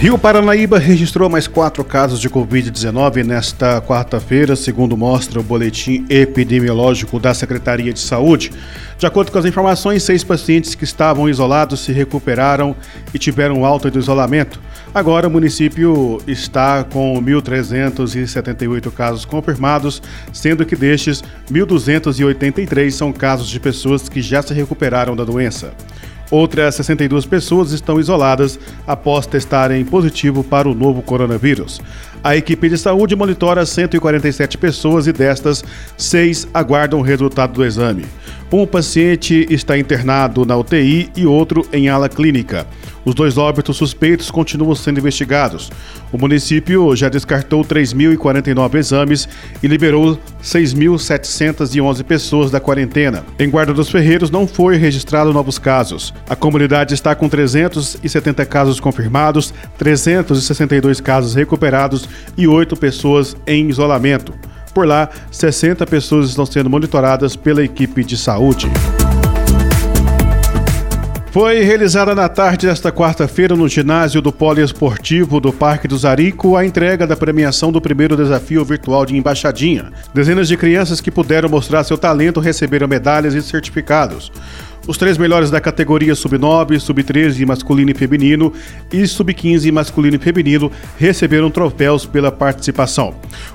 Rio Paranaíba registrou mais quatro casos de Covid-19 nesta quarta-feira, segundo mostra o boletim epidemiológico da Secretaria de Saúde. De acordo com as informações, seis pacientes que estavam isolados se recuperaram e tiveram alta do isolamento. Agora, o município está com 1.378 casos confirmados, sendo que destes, 1.283 são casos de pessoas que já se recuperaram da doença. Outras 62 pessoas estão isoladas após testarem positivo para o novo coronavírus. A equipe de saúde monitora 147 pessoas e destas, seis aguardam o resultado do exame. Um paciente está internado na UTI e outro em ala clínica. Os dois óbitos suspeitos continuam sendo investigados. O município já descartou 3.049 exames e liberou 6.711 pessoas da quarentena. Em Guarda dos Ferreiros não foi registrado novos casos. A comunidade está com 370 casos confirmados, 362 casos recuperados e 8 pessoas em isolamento. Por lá, 60 pessoas estão sendo monitoradas pela equipe de saúde. Foi realizada na tarde desta quarta-feira no ginásio do Poliesportivo do Parque do Zarico a entrega da premiação do primeiro desafio virtual de embaixadinha. Dezenas de crianças que puderam mostrar seu talento receberam medalhas e certificados. Os três melhores da categoria Sub-9, Sub-13 masculino e feminino e Sub-15 masculino e feminino receberam troféus pela participação.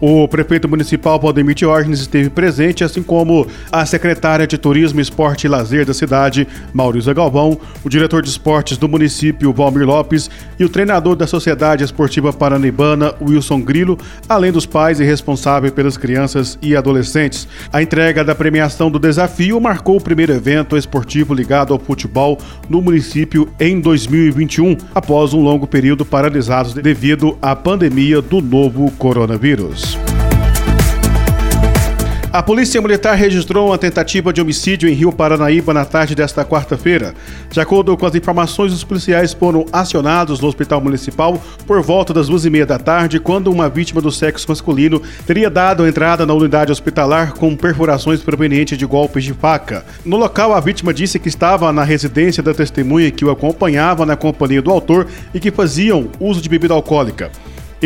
O prefeito municipal Valdemir Diógenes esteve presente, assim como a secretária de Turismo, Esporte e Lazer da cidade, Maurício Galvão, o diretor de esportes do município, Valmir Lopes, e o treinador da Sociedade Esportiva Paranaibana, Wilson Grilo, além dos pais e responsáveis pelas crianças e adolescentes. A entrega da premiação do desafio marcou o primeiro evento esportivo ligado ao futebol no município em 2021, após um longo período paralisado devido à pandemia do novo coronavírus. A Polícia Militar registrou uma tentativa de homicídio em Rio Paranaíba na tarde desta quarta-feira. De acordo com as informações, os policiais foram acionados no Hospital Municipal por volta das duas e meia da tarde, quando uma vítima do sexo masculino teria dado entrada na unidade hospitalar com perfurações provenientes de golpes de faca. No local, a vítima disse que estava na residência da testemunha que o acompanhava na companhia do autor e que faziam uso de bebida alcoólica.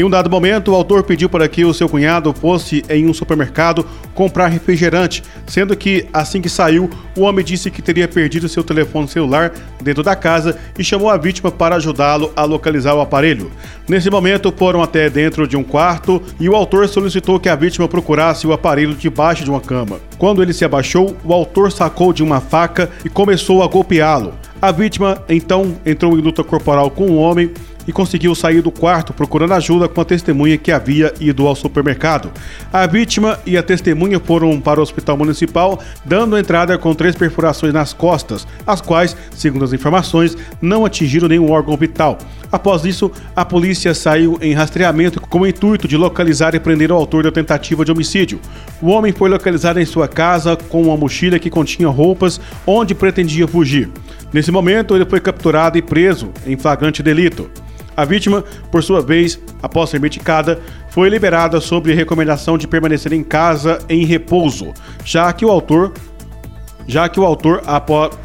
Em um dado momento, o autor pediu para que o seu cunhado fosse em um supermercado comprar refrigerante, sendo que, assim que saiu, o homem disse que teria perdido seu telefone celular dentro da casa e chamou a vítima para ajudá-lo a localizar o aparelho. Nesse momento, foram até dentro de um quarto e o autor solicitou que a vítima procurasse o aparelho debaixo de uma cama. Quando ele se abaixou, o autor sacou de uma faca e começou a golpeá-lo. A vítima então entrou em luta corporal com o homem e conseguiu sair do quarto procurando ajuda com a testemunha que havia ido ao supermercado. A vítima e a testemunha foram para o hospital municipal, dando entrada com três perfurações nas costas, as quais, segundo as informações, não atingiram nenhum órgão vital. Após isso, a polícia saiu em rastreamento com o intuito de localizar e prender o autor da tentativa de homicídio. O homem foi localizado em sua casa com uma mochila que continha roupas, onde pretendia fugir. Nesse momento, ele foi capturado e preso em flagrante delito. A vítima, por sua vez, após ser medicada, foi liberada sob recomendação de permanecer em casa em repouso, já que o autor, já que o autor após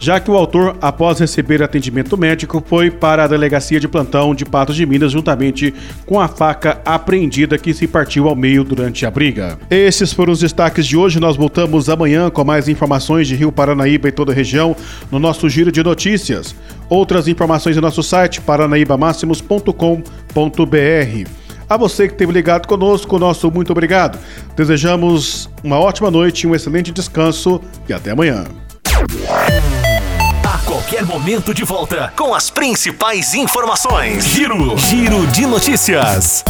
já que o autor, após receber atendimento médico, foi para a delegacia de plantão de Patos de Minas juntamente com a faca apreendida que se partiu ao meio durante a briga. Esses foram os destaques de hoje. Nós voltamos amanhã com mais informações de Rio Paranaíba e toda a região no nosso giro de notícias. Outras informações em nosso site paranaibamáximos.com.br. A você que esteve ligado conosco, nosso muito obrigado. Desejamos uma ótima noite, um excelente descanso e até amanhã qualquer momento de volta com as principais informações. Giro, Giro de notícias.